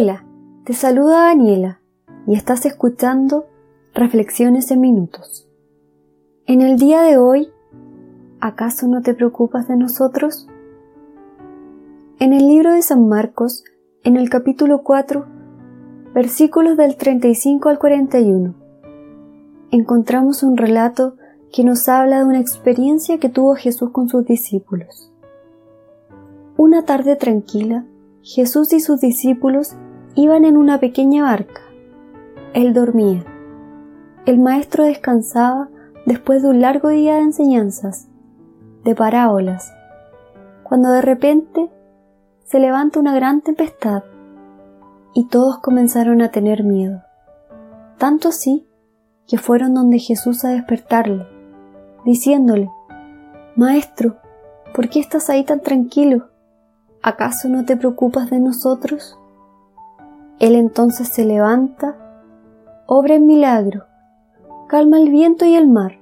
Hola, te saluda Daniela y estás escuchando Reflexiones en Minutos. En el día de hoy, ¿acaso no te preocupas de nosotros? En el libro de San Marcos, en el capítulo 4, versículos del 35 al 41, encontramos un relato que nos habla de una experiencia que tuvo Jesús con sus discípulos. Una tarde tranquila, Jesús y sus discípulos iban en una pequeña barca. Él dormía. El maestro descansaba después de un largo día de enseñanzas, de parábolas, cuando de repente se levanta una gran tempestad y todos comenzaron a tener miedo. Tanto así que fueron donde Jesús a despertarle, diciéndole, Maestro, ¿por qué estás ahí tan tranquilo? ¿acaso no te preocupas de nosotros? Él entonces se levanta, obra el milagro, calma el viento y el mar.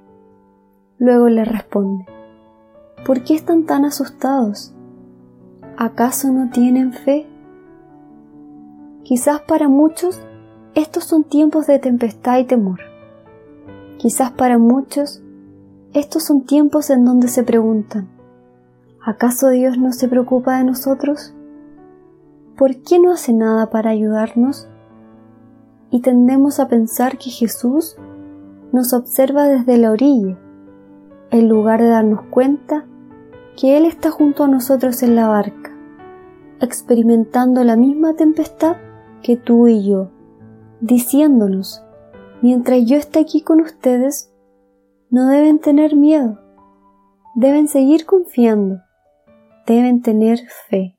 Luego le responde, ¿por qué están tan asustados? ¿Acaso no tienen fe? Quizás para muchos estos son tiempos de tempestad y temor. Quizás para muchos estos son tiempos en donde se preguntan, ¿Acaso Dios no se preocupa de nosotros? ¿Por qué no hace nada para ayudarnos? Y tendemos a pensar que Jesús nos observa desde la orilla, en lugar de darnos cuenta que Él está junto a nosotros en la barca, experimentando la misma tempestad que tú y yo, diciéndonos, mientras yo esté aquí con ustedes, no deben tener miedo, deben seguir confiando deben tener fe.